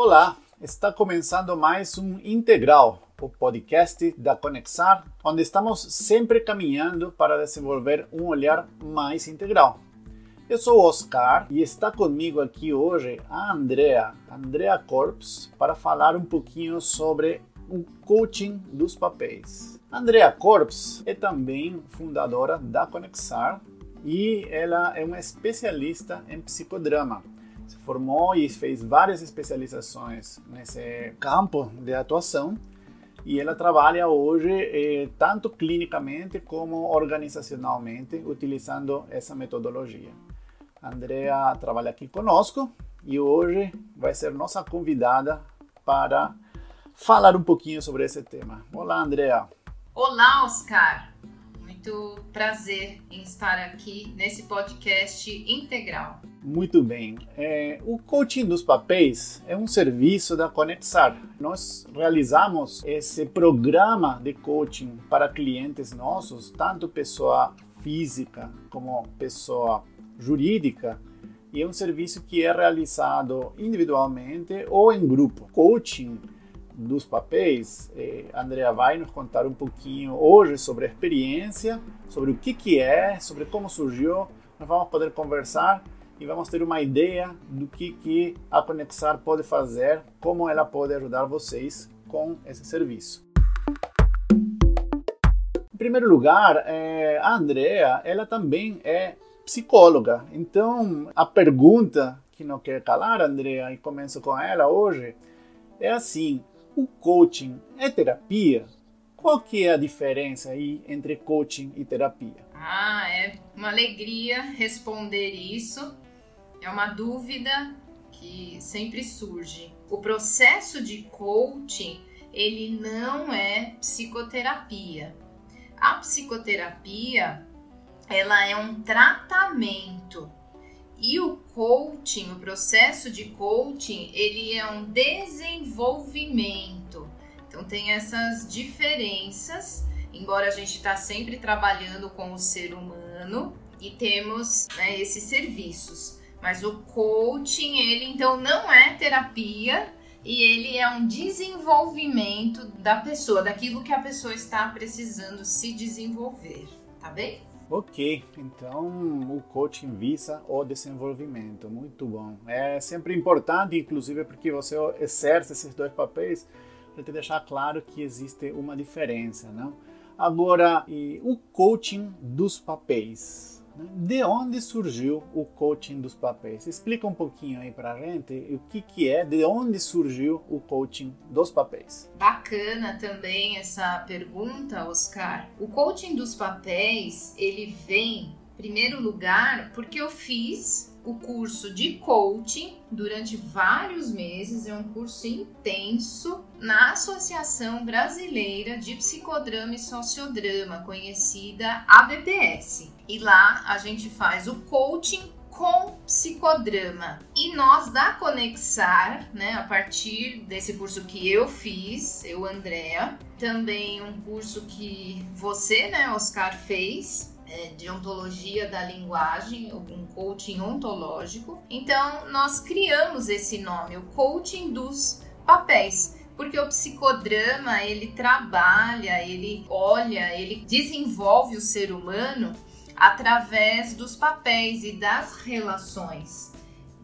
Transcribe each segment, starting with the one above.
Olá, está começando mais um Integral, o podcast da Conexar, onde estamos sempre caminhando para desenvolver um olhar mais integral. Eu sou o Oscar e está comigo aqui hoje a Andrea, Andrea Corps, para falar um pouquinho sobre o coaching dos papéis. Andrea Corps é também fundadora da Conexar e ela é uma especialista em psicodrama se formou e fez várias especializações nesse campo de atuação e ela trabalha hoje eh, tanto clinicamente como organizacionalmente utilizando essa metodologia. A Andrea trabalha aqui conosco e hoje vai ser nossa convidada para falar um pouquinho sobre esse tema. Olá, Andrea. Olá, Oscar. Muito prazer em estar aqui nesse podcast integral. Muito bem. É, o coaching dos papéis é um serviço da Conexar. Nós realizamos esse programa de coaching para clientes nossos, tanto pessoa física como pessoa jurídica, e é um serviço que é realizado individualmente ou em grupo. Coaching dos papéis, eh, Andrea vai nos contar um pouquinho hoje sobre a experiência, sobre o que, que é, sobre como surgiu. Nós vamos poder conversar e vamos ter uma ideia do que, que a Conexar pode fazer, como ela pode ajudar vocês com esse serviço. Em primeiro lugar, é, a Andrea, ela também é psicóloga. Então, a pergunta que não quer calar, Andrea, e começo com ela hoje, é assim: o coaching é terapia? Qual que é a diferença aí entre coaching e terapia? Ah, é uma alegria responder isso. É uma dúvida que sempre surge. O processo de coaching, ele não é psicoterapia. A psicoterapia, ela é um tratamento. E o coaching, o processo de coaching, ele é um desenvolvimento. Então tem essas diferenças, embora a gente está sempre trabalhando com o ser humano e temos né, esses serviços. Mas o coaching, ele então não é terapia e ele é um desenvolvimento da pessoa, daquilo que a pessoa está precisando se desenvolver, tá bem? Ok, então o coaching visa o desenvolvimento, muito bom. É sempre importante, inclusive, porque você exerce esses dois papéis, para te deixar claro que existe uma diferença, não? Agora, o coaching dos papéis. De onde surgiu o coaching dos papéis? Explica um pouquinho aí pra gente o que, que é, de onde surgiu o coaching dos papéis. Bacana também essa pergunta, Oscar. O coaching dos papéis, ele vem, em primeiro lugar, porque eu fiz o curso de coaching durante vários meses, é um curso intenso na Associação Brasileira de Psicodrama e Sociodrama, conhecida ABPS. E lá a gente faz o coaching com psicodrama. E nós da Conexar, né, a partir desse curso que eu fiz, eu Andréa, também um curso que você, né, Oscar fez, de ontologia da linguagem, um coaching ontológico. Então, nós criamos esse nome, o coaching dos papéis, porque o psicodrama ele trabalha, ele olha, ele desenvolve o ser humano através dos papéis e das relações.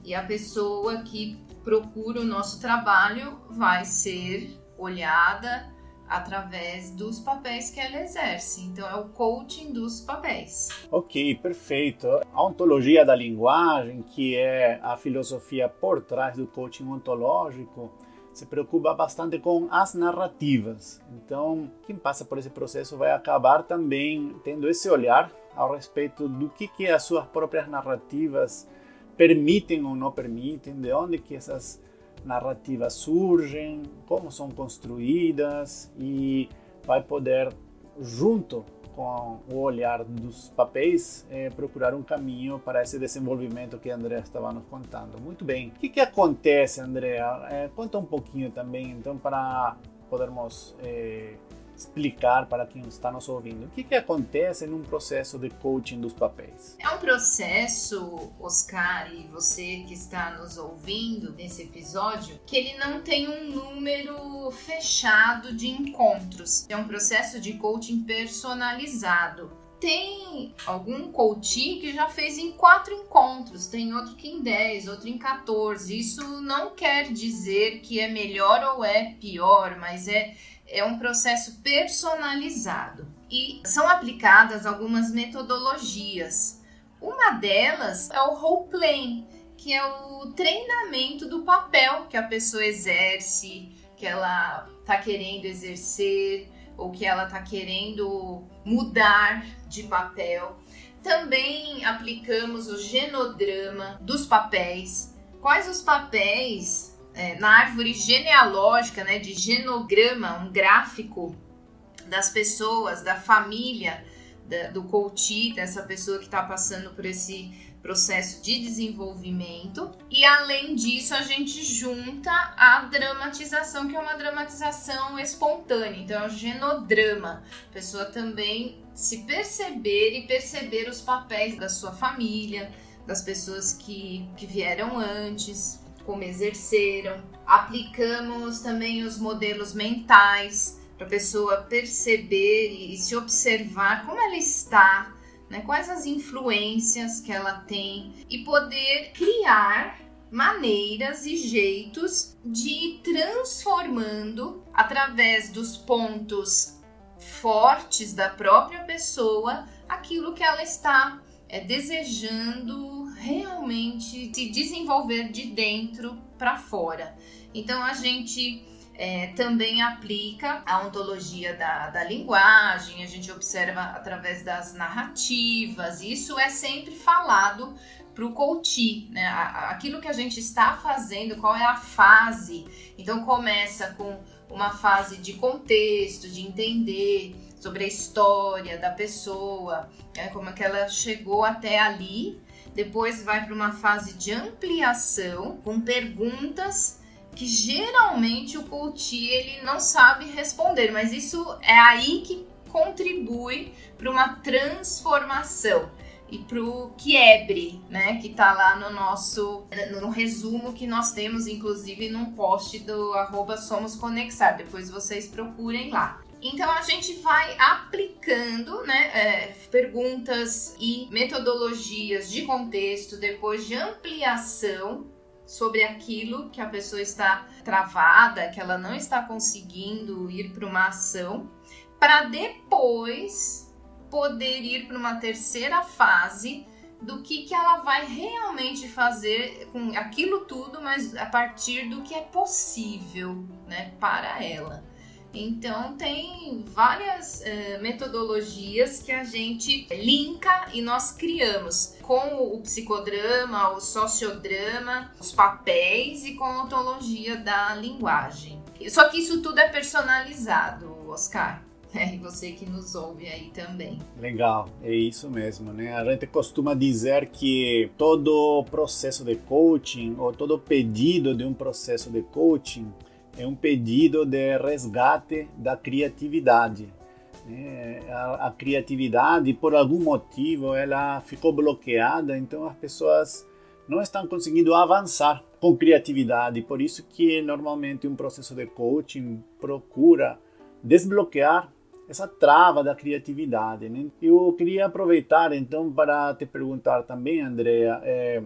E a pessoa que procura o nosso trabalho vai ser olhada através dos papéis que ela exerce. Então é o coaching dos papéis. Ok, perfeito. A ontologia da linguagem, que é a filosofia por trás do coaching ontológico, se preocupa bastante com as narrativas. Então, quem passa por esse processo vai acabar também tendo esse olhar ao respeito do que, que as suas próprias narrativas permitem ou não permitem, de onde que essas narrativas surgem, como são construídas e vai poder, junto com o olhar dos papéis, é, procurar um caminho para esse desenvolvimento que a Andrea estava nos contando. Muito bem. O que, que acontece, Andrea? É, conta um pouquinho também, então, para podermos é, explicar para quem está nos ouvindo o que, que acontece num processo de coaching dos papéis. É um processo, Oscar, e você que está nos ouvindo nesse episódio, que ele não tem um número fechado de encontros. É um processo de coaching personalizado tem algum coach que já fez em quatro encontros, tem outro que em 10, outro em 14. Isso não quer dizer que é melhor ou é pior, mas é, é um processo personalizado. E são aplicadas algumas metodologias. Uma delas é o role playing, que é o treinamento do papel que a pessoa exerce, que ela está querendo exercer ou que ela está querendo mudar de papel. Também aplicamos o genodrama dos papéis. Quais os papéis é, na árvore genealógica, né, de genograma, um gráfico das pessoas, da família, da, do coach, dessa pessoa que está passando por esse processo de desenvolvimento. E além disso, a gente junta a dramatização, que é uma dramatização espontânea. Então, é o genodrama. A pessoa também se perceber e perceber os papéis da sua família, das pessoas que, que vieram antes, como exerceram. Aplicamos também os modelos mentais para a pessoa perceber e se observar como ela está, né, quais as influências que ela tem e poder criar maneiras e jeitos de ir transformando através dos pontos fortes da própria pessoa aquilo que ela está é, desejando realmente se desenvolver de dentro para fora. Então a gente é, também aplica a ontologia da, da linguagem, a gente observa através das narrativas, isso é sempre falado para o coach, né? Aquilo que a gente está fazendo, qual é a fase. Então começa com uma fase de contexto, de entender sobre a história da pessoa, né? como é que ela chegou até ali. Depois vai para uma fase de ampliação com perguntas que geralmente o coach ele não sabe responder, mas isso é aí que contribui para uma transformação e para o quiebre, né, que está lá no nosso no resumo que nós temos, inclusive num post do arroba Somos Conexar. Depois vocês procurem lá. Então a gente vai aplicando né, é, perguntas e metodologias de contexto, depois de ampliação sobre aquilo que a pessoa está travada, que ela não está conseguindo ir para uma ação, para depois poder ir para uma terceira fase do que, que ela vai realmente fazer com aquilo tudo, mas a partir do que é possível né, para ela. Então tem várias uh, metodologias que a gente linka e nós criamos com o psicodrama, o sociodrama, os papéis e com a ontologia da linguagem. Só que isso tudo é personalizado, Oscar. É, e você que nos ouve aí também. Legal, é isso mesmo, né? A gente costuma dizer que todo processo de coaching ou todo pedido de um processo de coaching é um pedido de resgate da criatividade. Né? A, a, criatividade, por algum motivo, ela ficou bloqueada, então as pessoas não estão conseguindo avançar com criatividade. Por isso que normalmente um processo de coaching procura desbloquear essa trava da criatividade. Né? Eu queria aproveitar então para te perguntar também, Andrea, é,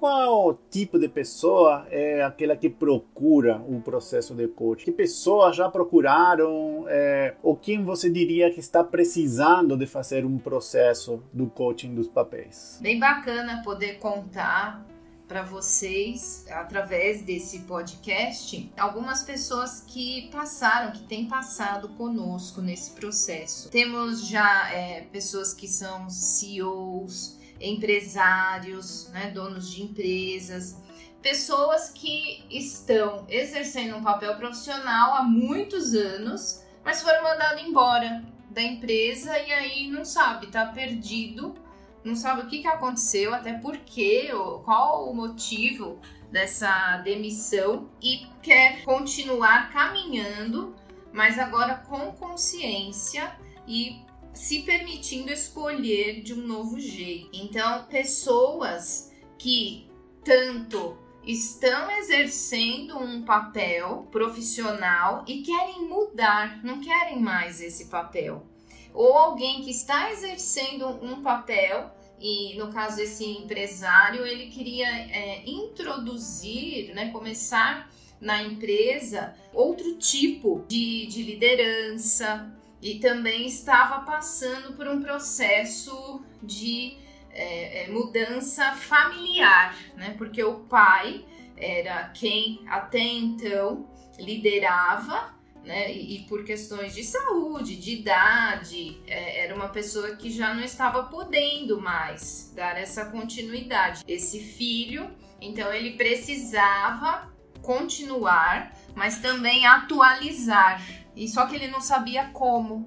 qual tipo de pessoa é aquela que procura um processo de coaching? Que pessoas já procuraram? É, ou quem você diria que está precisando de fazer um processo do coaching dos papéis? Bem bacana poder contar para vocês, através desse podcast, algumas pessoas que passaram, que têm passado conosco nesse processo. Temos já é, pessoas que são CEOs, empresários, né, donos de empresas, pessoas que estão exercendo um papel profissional há muitos anos, mas foram mandados embora da empresa e aí não sabe, tá perdido, não sabe o que, que aconteceu, até porque, qual o motivo dessa demissão e quer continuar caminhando mas agora com consciência e se permitindo escolher de um novo jeito. Então, pessoas que tanto estão exercendo um papel profissional e querem mudar, não querem mais esse papel. Ou alguém que está exercendo um papel e no caso esse empresário ele queria é, introduzir, né, começar na empresa outro tipo de, de liderança e também estava passando por um processo de é, é, mudança familiar, né? Porque o pai era quem até então liderava, né? E, por questões de saúde, de idade, é, era uma pessoa que já não estava podendo mais dar essa continuidade. Esse filho, então ele precisava continuar, mas também atualizar. E só que ele não sabia como.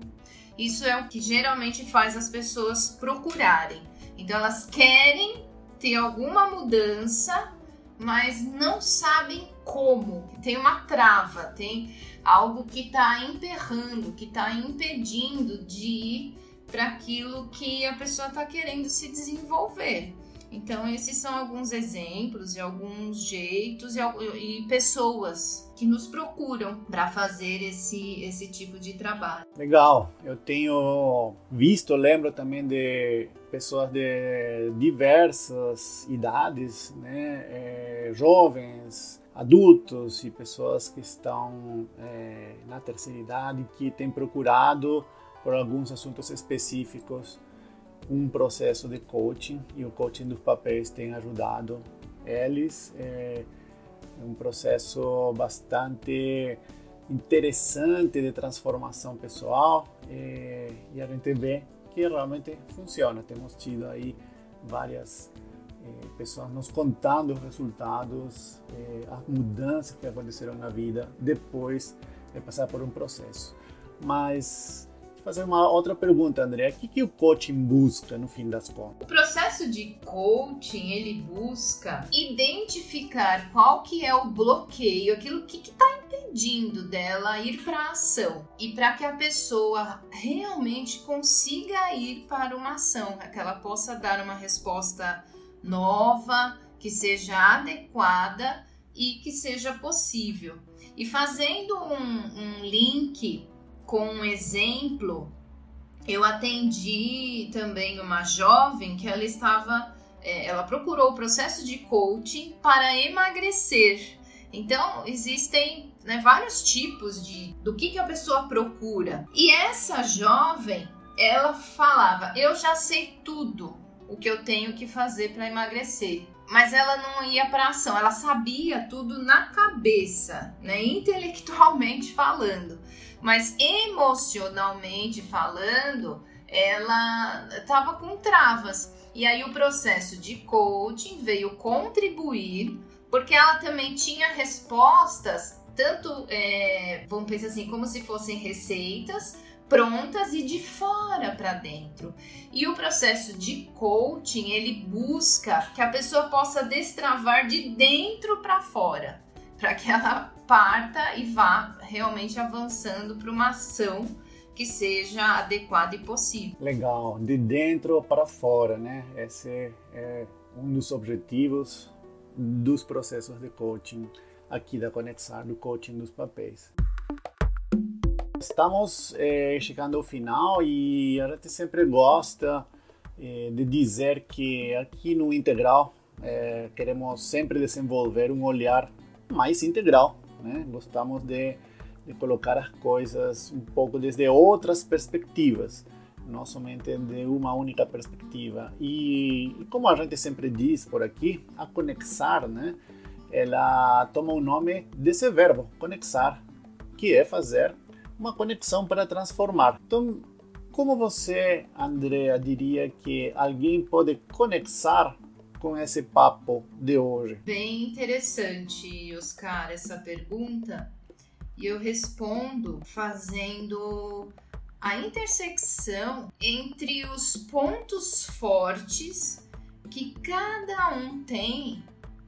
Isso é o que geralmente faz as pessoas procurarem. Então elas querem ter alguma mudança, mas não sabem como. Tem uma trava, tem algo que está emperrando, que está impedindo de ir para aquilo que a pessoa está querendo se desenvolver. Então, esses são alguns exemplos e alguns jeitos e, e pessoas que nos procuram para fazer esse, esse tipo de trabalho. Legal, eu tenho visto, lembro também de pessoas de diversas idades, né? É, jovens, adultos e pessoas que estão é, na terceira idade que têm procurado por alguns assuntos específicos um processo de coaching e o coaching dos papéis tem ajudado eles. É, é um processo bastante interessante de transformação pessoal é, e a gente vê que realmente funciona. Temos tido aí várias é, pessoas nos contando os resultados, é, as mudanças que aconteceram na vida depois de passar por um processo. Mas fazer uma outra pergunta, André. O que, que o coaching busca no fim das contas? O processo de coaching ele busca identificar qual que é o bloqueio, aquilo que está impedindo dela ir para a ação e para que a pessoa realmente consiga ir para uma ação, que ela possa dar uma resposta nova, que seja adequada e que seja possível. E fazendo um, um link com um exemplo, eu atendi também uma jovem que ela estava, é, ela procurou o processo de coaching para emagrecer. Então existem né, vários tipos de do que, que a pessoa procura. E essa jovem, ela falava: eu já sei tudo o que eu tenho que fazer para emagrecer. Mas ela não ia para ação, ela sabia tudo na cabeça, né, intelectualmente falando. Mas emocionalmente falando, ela estava com travas. E aí o processo de coaching veio contribuir, porque ela também tinha respostas, tanto, é, vamos pensar assim, como se fossem receitas prontas e de fora para dentro. E o processo de coaching, ele busca que a pessoa possa destravar de dentro para fora, para que ela parta e vá realmente avançando para uma ação que seja adequada e possível. Legal, de dentro para fora, né? Esse é um dos objetivos dos processos de coaching aqui da Conexar, do coaching dos papéis. Estamos é, chegando ao final e a gente sempre gosta é, de dizer que aqui no Integral é, queremos sempre desenvolver um olhar mais integral né? Gostamos de, de colocar as coisas um pouco desde outras perspectivas, não somente de uma única perspectiva. E, e como a gente sempre diz por aqui, a conexar, né? Ela toma o nome desse verbo, conexar, que é fazer uma conexão para transformar. Então, como você, Andrea, diria que alguém pode conexar com esse papo de hoje? Bem interessante, Oscar, essa pergunta. E eu respondo fazendo a intersecção entre os pontos fortes que cada um tem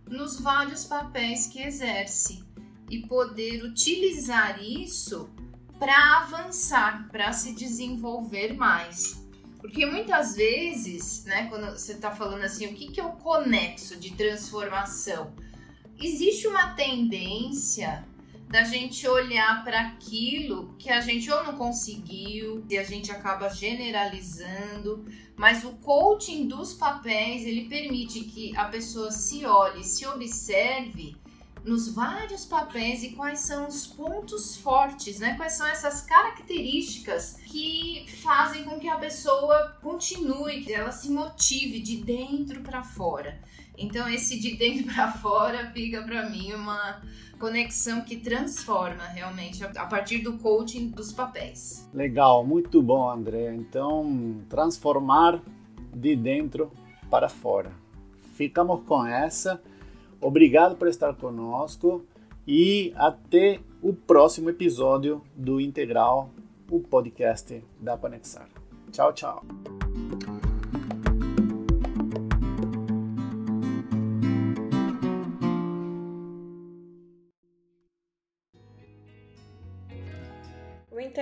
nos vários papéis que exerce e poder utilizar isso para avançar, para se desenvolver mais. Porque muitas vezes, né, quando você está falando assim, o que, que o conexo de transformação? Existe uma tendência da gente olhar para aquilo que a gente ou não conseguiu, e a gente acaba generalizando, mas o coaching dos papéis, ele permite que a pessoa se olhe, se observe nos vários papéis e quais são os pontos fortes, né? Quais são essas características que fazem com que a pessoa continue, que ela se motive de dentro para fora. Então esse de dentro para fora fica para mim uma conexão que transforma realmente a partir do coaching dos papéis. Legal, muito bom, André. Então, transformar de dentro para fora. Ficamos com essa. Obrigado por estar conosco e até o próximo episódio do Integral, o podcast da Conexar. Tchau, tchau.